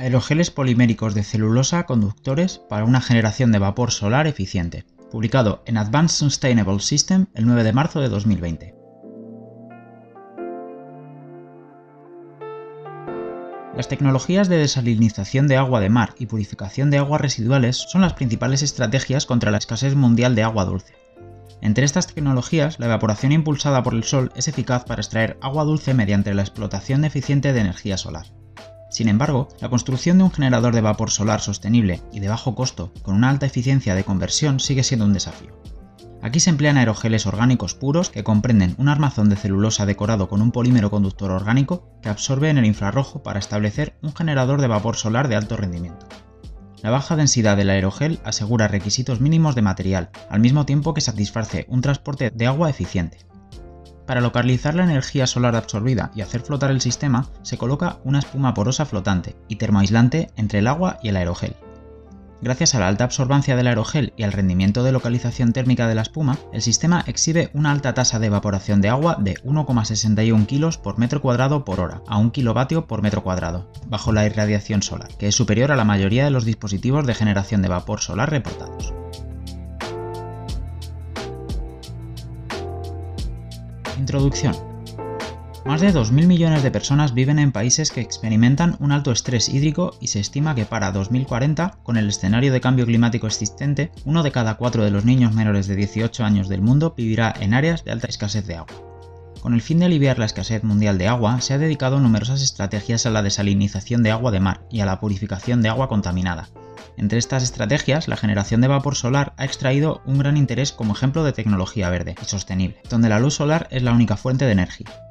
Aerogeles poliméricos de celulosa conductores para una generación de vapor solar eficiente, publicado en Advanced Sustainable System el 9 de marzo de 2020. Las tecnologías de desalinización de agua de mar y purificación de aguas residuales son las principales estrategias contra la escasez mundial de agua dulce. Entre estas tecnologías, la evaporación impulsada por el sol es eficaz para extraer agua dulce mediante la explotación eficiente de energía solar. Sin embargo, la construcción de un generador de vapor solar sostenible y de bajo costo, con una alta eficiencia de conversión, sigue siendo un desafío. Aquí se emplean aerogeles orgánicos puros que comprenden un armazón de celulosa decorado con un polímero conductor orgánico que absorbe en el infrarrojo para establecer un generador de vapor solar de alto rendimiento. La baja densidad del aerogel asegura requisitos mínimos de material, al mismo tiempo que satisface un transporte de agua eficiente. Para localizar la energía solar absorbida y hacer flotar el sistema, se coloca una espuma porosa flotante y termoaislante entre el agua y el aerogel. Gracias a la alta absorbancia del aerogel y al rendimiento de localización térmica de la espuma, el sistema exhibe una alta tasa de evaporación de agua de 1,61 kg por metro cuadrado por hora a 1 kW por metro cuadrado, bajo la irradiación solar, que es superior a la mayoría de los dispositivos de generación de vapor solar reportados. Introducción. Más de 2.000 millones de personas viven en países que experimentan un alto estrés hídrico y se estima que para 2040, con el escenario de cambio climático existente, uno de cada cuatro de los niños menores de 18 años del mundo vivirá en áreas de alta escasez de agua. Con el fin de aliviar la escasez mundial de agua, se ha dedicado numerosas estrategias a la desalinización de agua de mar y a la purificación de agua contaminada, entre estas estrategias, la generación de vapor solar ha extraído un gran interés como ejemplo de tecnología verde y sostenible, donde la luz solar es la única fuente de energía.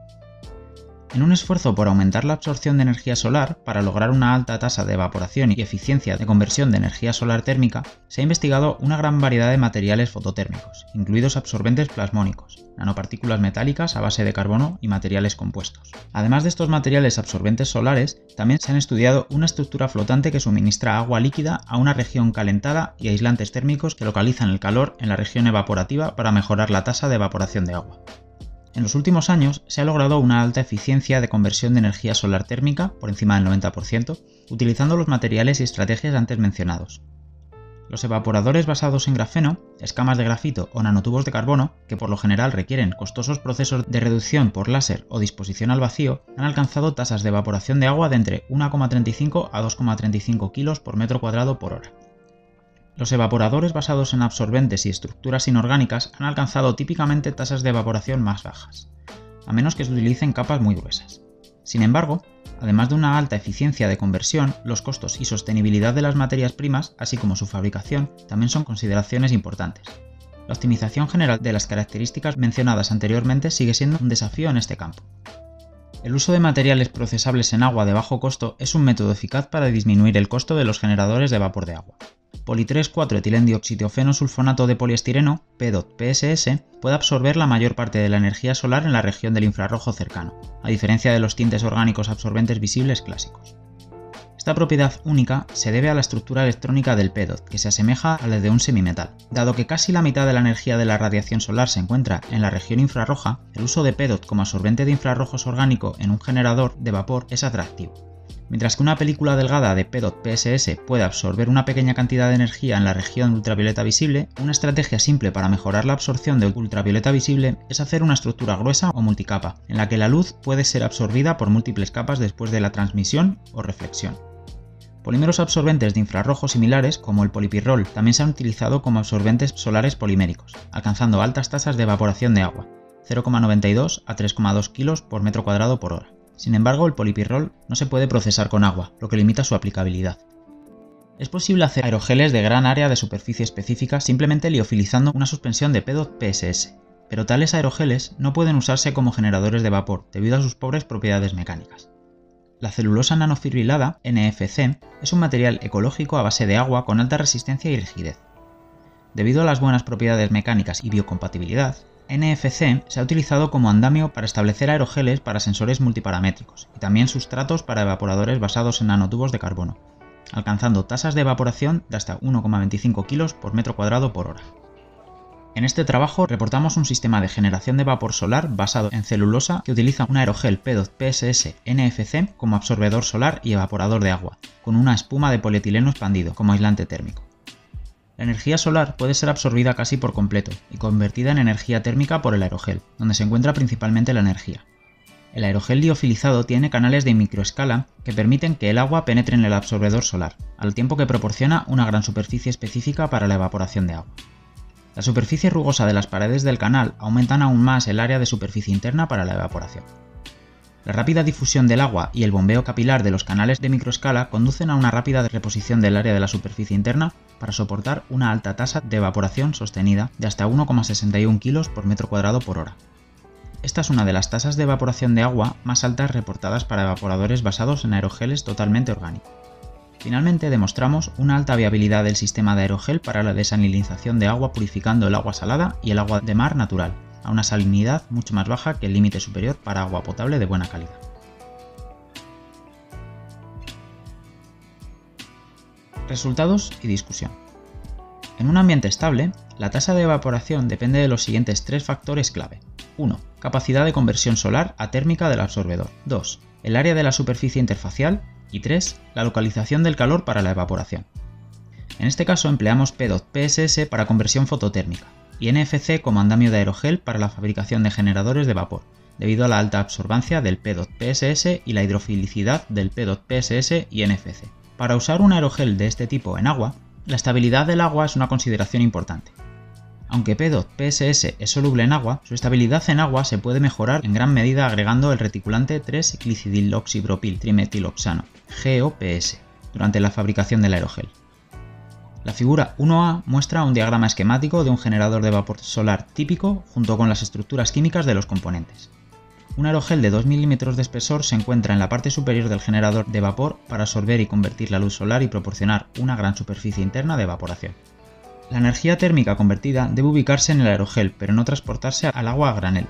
En un esfuerzo por aumentar la absorción de energía solar para lograr una alta tasa de evaporación y eficiencia de conversión de energía solar térmica, se ha investigado una gran variedad de materiales fototérmicos, incluidos absorbentes plasmónicos, nanopartículas metálicas a base de carbono y materiales compuestos. Además de estos materiales absorbentes solares, también se han estudiado una estructura flotante que suministra agua líquida a una región calentada y aislantes térmicos que localizan el calor en la región evaporativa para mejorar la tasa de evaporación de agua. En los últimos años se ha logrado una alta eficiencia de conversión de energía solar térmica, por encima del 90%, utilizando los materiales y estrategias antes mencionados. Los evaporadores basados en grafeno, escamas de grafito o nanotubos de carbono, que por lo general requieren costosos procesos de reducción por láser o disposición al vacío, han alcanzado tasas de evaporación de agua de entre 1,35 a 2,35 kg por metro cuadrado por hora. Los evaporadores basados en absorbentes y estructuras inorgánicas han alcanzado típicamente tasas de evaporación más bajas, a menos que se utilicen capas muy gruesas. Sin embargo, además de una alta eficiencia de conversión, los costos y sostenibilidad de las materias primas, así como su fabricación, también son consideraciones importantes. La optimización general de las características mencionadas anteriormente sigue siendo un desafío en este campo. El uso de materiales procesables en agua de bajo costo es un método eficaz para disminuir el costo de los generadores de vapor de agua poli 4 sulfonato de poliestireno, PDOT-PSS, puede absorber la mayor parte de la energía solar en la región del infrarrojo cercano, a diferencia de los tintes orgánicos absorbentes visibles clásicos. Esta propiedad única se debe a la estructura electrónica del PEDOT, que se asemeja a la de un semimetal. Dado que casi la mitad de la energía de la radiación solar se encuentra en la región infrarroja, el uso de PEDOT como absorbente de infrarrojos orgánico en un generador de vapor es atractivo. Mientras que una película delgada de PDOT PSS puede absorber una pequeña cantidad de energía en la región ultravioleta visible, una estrategia simple para mejorar la absorción de ultravioleta visible es hacer una estructura gruesa o multicapa, en la que la luz puede ser absorbida por múltiples capas después de la transmisión o reflexión. Polímeros absorbentes de infrarrojo similares, como el polipirrol, también se han utilizado como absorbentes solares poliméricos, alcanzando altas tasas de evaporación de agua, 0,92 a 3,2 kg por metro cuadrado por hora. Sin embargo, el polipirrol no se puede procesar con agua, lo que limita su aplicabilidad. Es posible hacer aerogeles de gran área de superficie específica simplemente liofilizando una suspensión de PEDOT PSS, pero tales aerogeles no pueden usarse como generadores de vapor debido a sus pobres propiedades mecánicas. La celulosa nanofibrilada, NFC, es un material ecológico a base de agua con alta resistencia y rigidez. Debido a las buenas propiedades mecánicas y biocompatibilidad, NFC se ha utilizado como andamio para establecer aerogeles para sensores multiparamétricos y también sustratos para evaporadores basados en nanotubos de carbono, alcanzando tasas de evaporación de hasta 1,25 kg por metro cuadrado por hora. En este trabajo reportamos un sistema de generación de vapor solar basado en celulosa que utiliza un aerogel P2 PSS NFC como absorbedor solar y evaporador de agua, con una espuma de polietileno expandido como aislante térmico. La energía solar puede ser absorbida casi por completo y convertida en energía térmica por el aerogel, donde se encuentra principalmente la energía. El aerogel liofilizado tiene canales de microescala que permiten que el agua penetre en el absorbedor solar, al tiempo que proporciona una gran superficie específica para la evaporación de agua. La superficie rugosa de las paredes del canal aumentan aún más el área de superficie interna para la evaporación. La rápida difusión del agua y el bombeo capilar de los canales de microescala conducen a una rápida reposición del área de la superficie interna para soportar una alta tasa de evaporación sostenida de hasta 1,61 kg por metro cuadrado por hora. Esta es una de las tasas de evaporación de agua más altas reportadas para evaporadores basados en aerogeles totalmente orgánicos. Finalmente demostramos una alta viabilidad del sistema de aerogel para la desalinización de agua purificando el agua salada y el agua de mar natural, a una salinidad mucho más baja que el límite superior para agua potable de buena calidad. Resultados y discusión. En un ambiente estable, la tasa de evaporación depende de los siguientes tres factores clave. 1. Capacidad de conversión solar a térmica del absorbedor. 2. El área de la superficie interfacial. Y 3. La localización del calor para la evaporación. En este caso empleamos P2PSS para conversión fototérmica y NFC como andamio de aerogel para la fabricación de generadores de vapor, debido a la alta absorbancia del P2PSS y la hidrofilicidad del P2PSS y NFC. Para usar un aerogel de este tipo en agua, la estabilidad del agua es una consideración importante. Aunque P2PSS es soluble en agua, su estabilidad en agua se puede mejorar en gran medida agregando el reticulante 3-clicediloxipropil trimetiloxano, GOPS, durante la fabricación del aerogel. La figura 1A muestra un diagrama esquemático de un generador de vapor solar típico junto con las estructuras químicas de los componentes. Un aerogel de 2 milímetros de espesor se encuentra en la parte superior del generador de vapor para absorber y convertir la luz solar y proporcionar una gran superficie interna de evaporación. La energía térmica convertida debe ubicarse en el aerogel, pero no transportarse al agua a granel.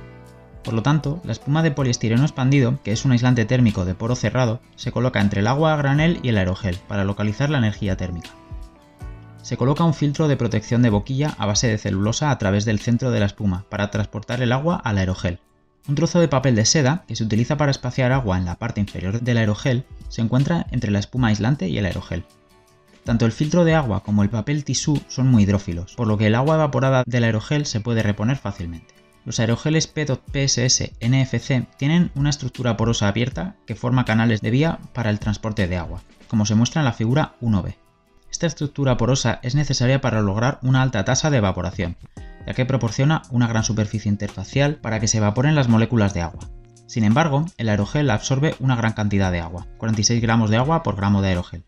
Por lo tanto, la espuma de poliestireno expandido, que es un aislante térmico de poro cerrado, se coloca entre el agua a granel y el aerogel para localizar la energía térmica se coloca un filtro de protección de boquilla a base de celulosa a través del centro de la espuma para transportar el agua al aerogel. Un trozo de papel de seda, que se utiliza para espaciar agua en la parte inferior del aerogel, se encuentra entre la espuma aislante y el aerogel. Tanto el filtro de agua como el papel tisú son muy hidrófilos, por lo que el agua evaporada del aerogel se puede reponer fácilmente. Los aerogeles PSS NFC tienen una estructura porosa abierta que forma canales de vía para el transporte de agua, como se muestra en la figura 1b. Esta estructura porosa es necesaria para lograr una alta tasa de evaporación, ya que proporciona una gran superficie interfacial para que se evaporen las moléculas de agua. Sin embargo, el aerogel absorbe una gran cantidad de agua, 46 gramos de agua por gramo de aerogel.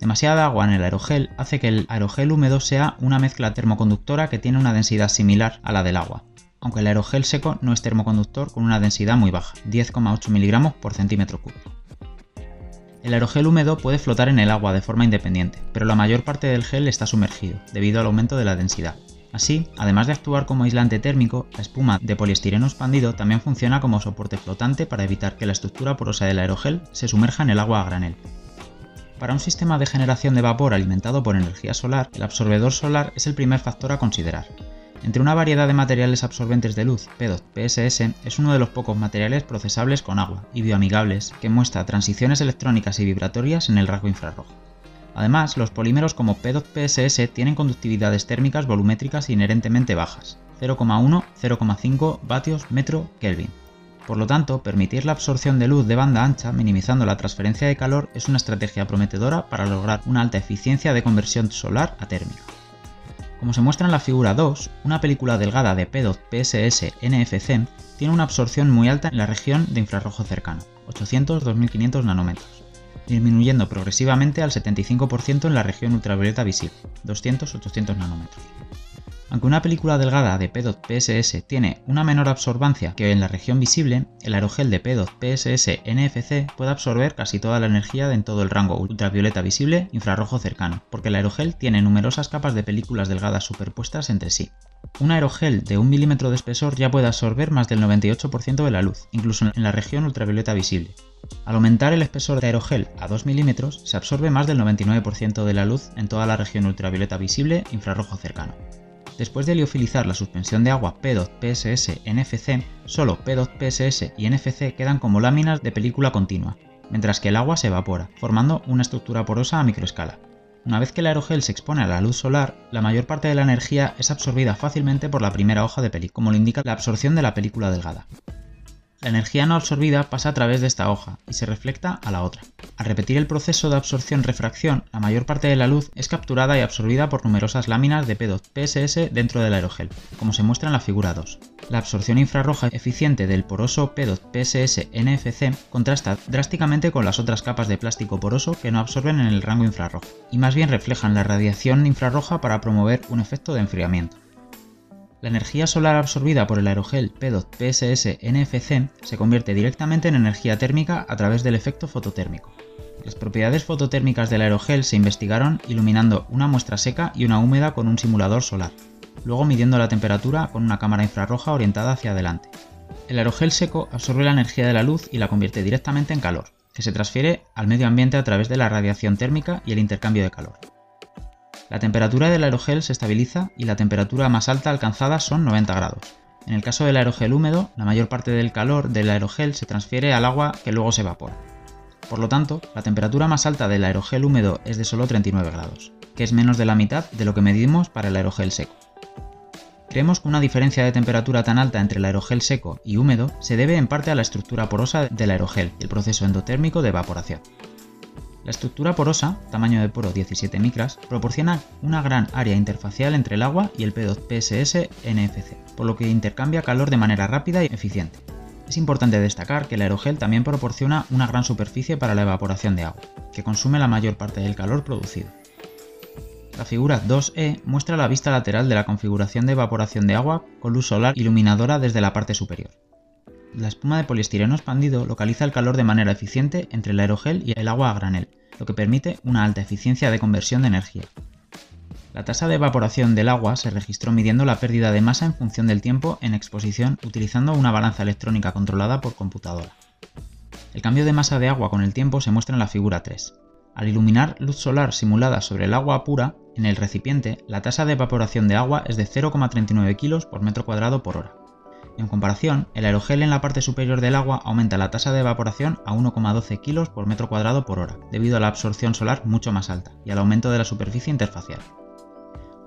Demasiada agua en el aerogel hace que el aerogel húmedo sea una mezcla termoconductora que tiene una densidad similar a la del agua, aunque el aerogel seco no es termoconductor con una densidad muy baja, 10,8 miligramos por centímetro cúbico. El aerogel húmedo puede flotar en el agua de forma independiente, pero la mayor parte del gel está sumergido, debido al aumento de la densidad. Así, además de actuar como aislante térmico, la espuma de poliestireno expandido también funciona como soporte flotante para evitar que la estructura porosa del aerogel se sumerja en el agua a granel. Para un sistema de generación de vapor alimentado por energía solar, el absorbedor solar es el primer factor a considerar, entre una variedad de materiales absorbentes de luz, PEDOT-PSS es uno de los pocos materiales procesables con agua y bioamigables que muestra transiciones electrónicas y vibratorias en el rasgo infrarrojo. Además, los polímeros como PEDOT-PSS tienen conductividades térmicas volumétricas inherentemente bajas, 0,1-0,5 vatios metro Kelvin. Por lo tanto, permitir la absorción de luz de banda ancha minimizando la transferencia de calor es una estrategia prometedora para lograr una alta eficiencia de conversión solar a térmica. Como se muestra en la figura 2, una película delgada de PEDOT PSS NFC tiene una absorción muy alta en la región de infrarrojo cercano, 800-2500 nanómetros, disminuyendo progresivamente al 75% en la región ultravioleta visible, 200-800 nanómetros. Aunque una película delgada de PEDOT PSS tiene una menor absorbancia que en la región visible, el aerogel de PEDOT PSS NFC puede absorber casi toda la energía en todo el rango ultravioleta visible infrarrojo cercano, porque el aerogel tiene numerosas capas de películas delgadas superpuestas entre sí. Un aerogel de 1 milímetro de espesor ya puede absorber más del 98% de la luz, incluso en la región ultravioleta visible. Al aumentar el espesor de aerogel a 2 milímetros, se absorbe más del 99% de la luz en toda la región ultravioleta visible infrarrojo cercano. Después de liofilizar la suspensión de agua P2PSS-NFC, solo P2PSS y NFC quedan como láminas de película continua, mientras que el agua se evapora, formando una estructura porosa a microescala. Una vez que el aerogel se expone a la luz solar, la mayor parte de la energía es absorbida fácilmente por la primera hoja de película, como lo indica la absorción de la película delgada. La energía no absorbida pasa a través de esta hoja y se refleja a la otra. Al repetir el proceso de absorción-refracción, la mayor parte de la luz es capturada y absorbida por numerosas láminas de P2PSS dentro del aerogel, como se muestra en la figura 2. La absorción infrarroja eficiente del poroso P2PSS-NFC contrasta drásticamente con las otras capas de plástico poroso que no absorben en el rango infrarrojo, y más bien reflejan la radiación infrarroja para promover un efecto de enfriamiento. La energía solar absorbida por el aerogel P2PSS-NFC se convierte directamente en energía térmica a través del efecto fototérmico. Las propiedades fototérmicas del aerogel se investigaron iluminando una muestra seca y una húmeda con un simulador solar, luego midiendo la temperatura con una cámara infrarroja orientada hacia adelante. El aerogel seco absorbe la energía de la luz y la convierte directamente en calor, que se transfiere al medio ambiente a través de la radiación térmica y el intercambio de calor. La temperatura del aerogel se estabiliza y la temperatura más alta alcanzada son 90 grados. En el caso del aerogel húmedo, la mayor parte del calor del aerogel se transfiere al agua que luego se evapora. Por lo tanto, la temperatura más alta del aerogel húmedo es de solo 39 grados, que es menos de la mitad de lo que medimos para el aerogel seco. Creemos que una diferencia de temperatura tan alta entre el aerogel seco y húmedo se debe en parte a la estructura porosa del aerogel y el proceso endotérmico de evaporación. La estructura porosa, tamaño de poro 17 micras, proporciona una gran área interfacial entre el agua y el P2PSS-NFC, por lo que intercambia calor de manera rápida y eficiente. Es importante destacar que el aerogel también proporciona una gran superficie para la evaporación de agua, que consume la mayor parte del calor producido. La figura 2E muestra la vista lateral de la configuración de evaporación de agua con luz solar iluminadora desde la parte superior. La espuma de poliestireno expandido localiza el calor de manera eficiente entre el aerogel y el agua a granel, lo que permite una alta eficiencia de conversión de energía. La tasa de evaporación del agua se registró midiendo la pérdida de masa en función del tiempo en exposición utilizando una balanza electrónica controlada por computadora. El cambio de masa de agua con el tiempo se muestra en la figura 3. Al iluminar luz solar simulada sobre el agua pura, en el recipiente, la tasa de evaporación de agua es de 0,39 kg por metro cuadrado por hora. En comparación, el aerogel en la parte superior del agua aumenta la tasa de evaporación a 1,12 kg por metro cuadrado por hora, debido a la absorción solar mucho más alta y al aumento de la superficie interfacial.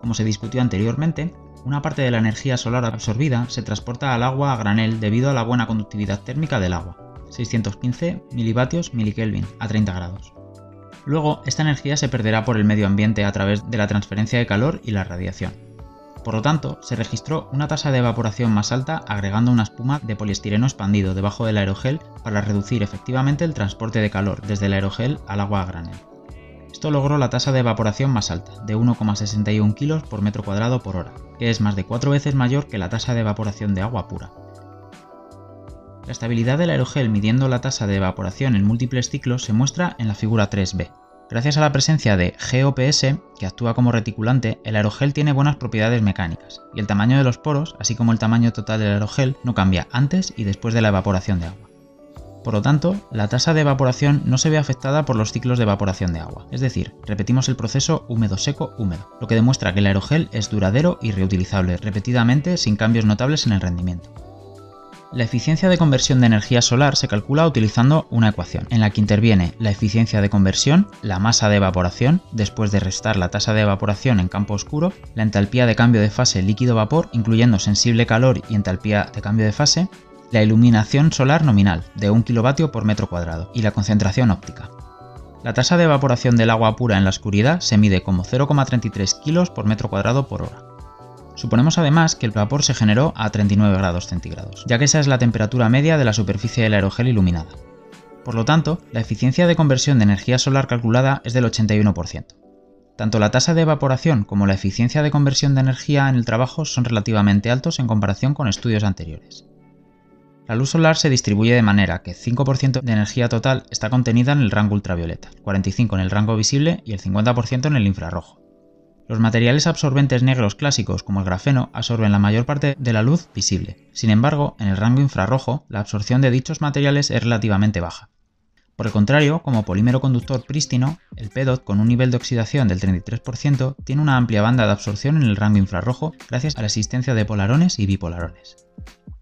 Como se discutió anteriormente, una parte de la energía solar absorbida se transporta al agua a granel debido a la buena conductividad térmica del agua, 615 milivatios milikelvin a 30 grados. Luego, esta energía se perderá por el medio ambiente a través de la transferencia de calor y la radiación. Por lo tanto, se registró una tasa de evaporación más alta agregando una espuma de poliestireno expandido debajo del aerogel para reducir efectivamente el transporte de calor desde el aerogel al agua a granel. Esto logró la tasa de evaporación más alta, de 1,61 kg por metro cuadrado por hora, que es más de 4 veces mayor que la tasa de evaporación de agua pura. La estabilidad del aerogel midiendo la tasa de evaporación en múltiples ciclos se muestra en la figura 3b. Gracias a la presencia de GOPS, que actúa como reticulante, el aerogel tiene buenas propiedades mecánicas, y el tamaño de los poros, así como el tamaño total del aerogel, no cambia antes y después de la evaporación de agua. Por lo tanto, la tasa de evaporación no se ve afectada por los ciclos de evaporación de agua, es decir, repetimos el proceso húmedo-seco-húmedo, lo que demuestra que el aerogel es duradero y reutilizable repetidamente sin cambios notables en el rendimiento. La eficiencia de conversión de energía solar se calcula utilizando una ecuación, en la que interviene la eficiencia de conversión, la masa de evaporación, después de restar la tasa de evaporación en campo oscuro, la entalpía de cambio de fase líquido-vapor, incluyendo sensible calor y entalpía de cambio de fase, la iluminación solar nominal, de 1 kW por metro cuadrado, y la concentración óptica. La tasa de evaporación del agua pura en la oscuridad se mide como 0,33 kg por metro cuadrado por hora. Suponemos además que el vapor se generó a 39 grados centígrados, ya que esa es la temperatura media de la superficie del aerogel iluminada. Por lo tanto, la eficiencia de conversión de energía solar calculada es del 81%. Tanto la tasa de evaporación como la eficiencia de conversión de energía en el trabajo son relativamente altos en comparación con estudios anteriores. La luz solar se distribuye de manera que 5% de energía total está contenida en el rango ultravioleta, 45% en el rango visible y el 50% en el infrarrojo. Los materiales absorbentes negros clásicos como el grafeno absorben la mayor parte de la luz visible. Sin embargo, en el rango infrarrojo, la absorción de dichos materiales es relativamente baja. Por el contrario, como polímero conductor prístino, el PEDOT con un nivel de oxidación del 33% tiene una amplia banda de absorción en el rango infrarrojo gracias a la existencia de polarones y bipolarones.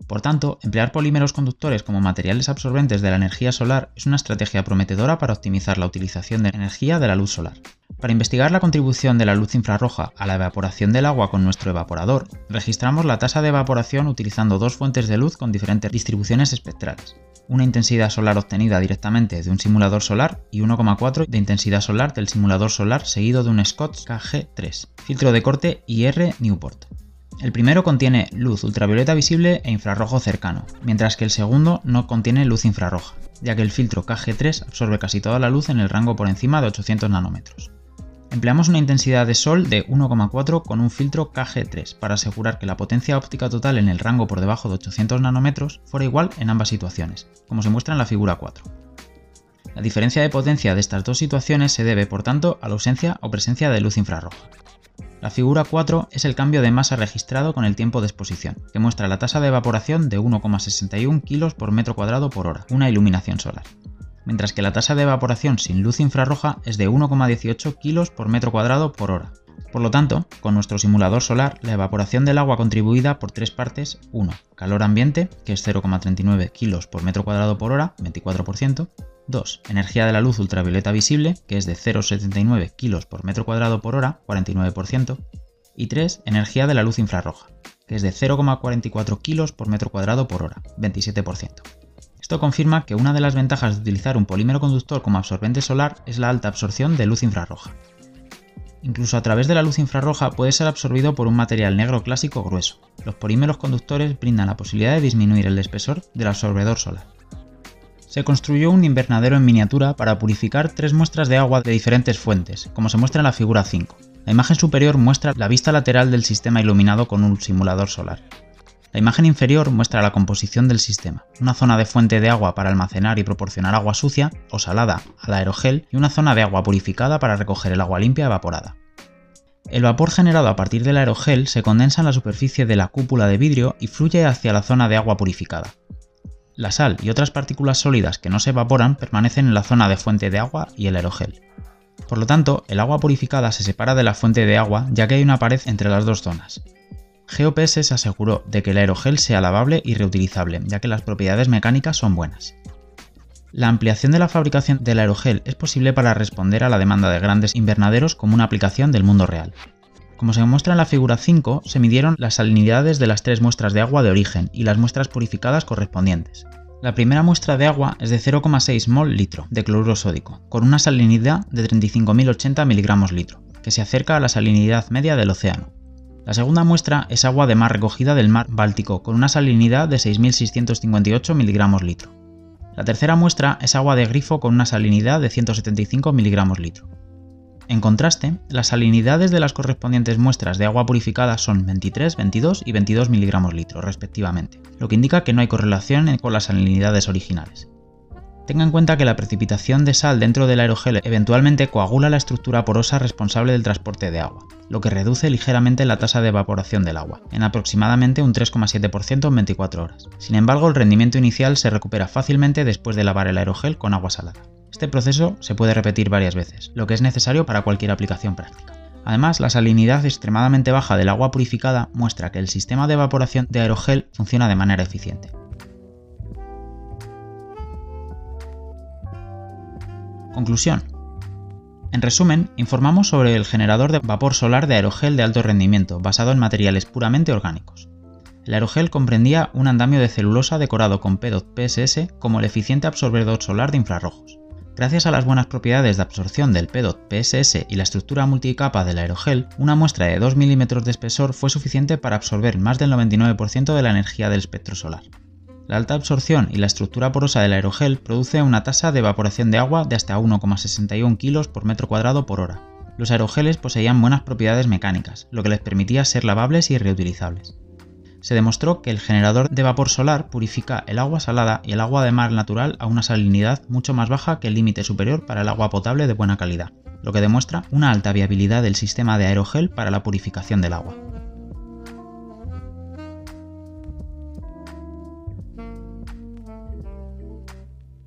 Por tanto, emplear polímeros conductores como materiales absorbentes de la energía solar es una estrategia prometedora para optimizar la utilización de energía de la luz solar. Para investigar la contribución de la luz infrarroja a la evaporación del agua con nuestro evaporador, registramos la tasa de evaporación utilizando dos fuentes de luz con diferentes distribuciones espectrales. Una intensidad solar obtenida directamente de un simulador solar y 1,4 de intensidad solar del simulador solar seguido de un Scott KG3, filtro de corte IR Newport. El primero contiene luz ultravioleta visible e infrarrojo cercano, mientras que el segundo no contiene luz infrarroja, ya que el filtro KG3 absorbe casi toda la luz en el rango por encima de 800 nanómetros. Empleamos una intensidad de sol de 1,4 con un filtro KG3 para asegurar que la potencia óptica total en el rango por debajo de 800 nanómetros fuera igual en ambas situaciones, como se muestra en la figura 4. La diferencia de potencia de estas dos situaciones se debe, por tanto, a la ausencia o presencia de luz infrarroja. La figura 4 es el cambio de masa registrado con el tiempo de exposición, que muestra la tasa de evaporación de 1,61 kg por metro cuadrado por hora, una iluminación solar mientras que la tasa de evaporación sin luz infrarroja es de 1,18 kg por metro cuadrado por hora. Por lo tanto, con nuestro simulador solar, la evaporación del agua contribuida por tres partes 1. Calor ambiente, que es 0,39 kg por metro cuadrado por hora, 24%. 2. Energía de la luz ultravioleta visible, que es de 0,79 kg por metro cuadrado por hora, 49%. Y 3. Energía de la luz infrarroja, que es de 0,44 kg por metro cuadrado por hora, 27%. Esto confirma que una de las ventajas de utilizar un polímero conductor como absorbente solar es la alta absorción de luz infrarroja. Incluso a través de la luz infrarroja puede ser absorbido por un material negro clásico grueso. Los polímeros conductores brindan la posibilidad de disminuir el espesor del absorbedor solar. Se construyó un invernadero en miniatura para purificar tres muestras de agua de diferentes fuentes, como se muestra en la figura 5. La imagen superior muestra la vista lateral del sistema iluminado con un simulador solar. La imagen inferior muestra la composición del sistema, una zona de fuente de agua para almacenar y proporcionar agua sucia o salada al aerogel y una zona de agua purificada para recoger el agua limpia evaporada. El vapor generado a partir del aerogel se condensa en la superficie de la cúpula de vidrio y fluye hacia la zona de agua purificada. La sal y otras partículas sólidas que no se evaporan permanecen en la zona de fuente de agua y el aerogel. Por lo tanto, el agua purificada se separa de la fuente de agua ya que hay una pared entre las dos zonas. GOPS se aseguró de que el aerogel sea lavable y reutilizable, ya que las propiedades mecánicas son buenas. La ampliación de la fabricación del aerogel es posible para responder a la demanda de grandes invernaderos como una aplicación del mundo real. Como se muestra en la figura 5, se midieron las salinidades de las tres muestras de agua de origen y las muestras purificadas correspondientes. La primera muestra de agua es de 0,6 mol litro de cloruro sódico, con una salinidad de 35.080 mg litro, que se acerca a la salinidad media del océano. La segunda muestra es agua de mar recogida del mar Báltico, con una salinidad de 6.658 mg litro. La tercera muestra es agua de grifo con una salinidad de 175 mg litro. En contraste, las salinidades de las correspondientes muestras de agua purificada son 23, 22 y 22 mg litro, respectivamente, lo que indica que no hay correlación con las salinidades originales. Tenga en cuenta que la precipitación de sal dentro del aerogel eventualmente coagula la estructura porosa responsable del transporte de agua, lo que reduce ligeramente la tasa de evaporación del agua, en aproximadamente un 3,7% en 24 horas. Sin embargo, el rendimiento inicial se recupera fácilmente después de lavar el aerogel con agua salada. Este proceso se puede repetir varias veces, lo que es necesario para cualquier aplicación práctica. Además, la salinidad extremadamente baja del agua purificada muestra que el sistema de evaporación de aerogel funciona de manera eficiente. Conclusión. En resumen, informamos sobre el generador de vapor solar de aerogel de alto rendimiento, basado en materiales puramente orgánicos. El aerogel comprendía un andamio de celulosa decorado con PEDOT PSS como el eficiente absorbedor solar de infrarrojos. Gracias a las buenas propiedades de absorción del PEDOT PSS y la estructura multicapa del aerogel, una muestra de 2 milímetros de espesor fue suficiente para absorber más del 99% de la energía del espectro solar. La alta absorción y la estructura porosa del aerogel produce una tasa de evaporación de agua de hasta 1,61 kg por metro cuadrado por hora. Los aerogeles poseían buenas propiedades mecánicas, lo que les permitía ser lavables y reutilizables. Se demostró que el generador de vapor solar purifica el agua salada y el agua de mar natural a una salinidad mucho más baja que el límite superior para el agua potable de buena calidad, lo que demuestra una alta viabilidad del sistema de aerogel para la purificación del agua.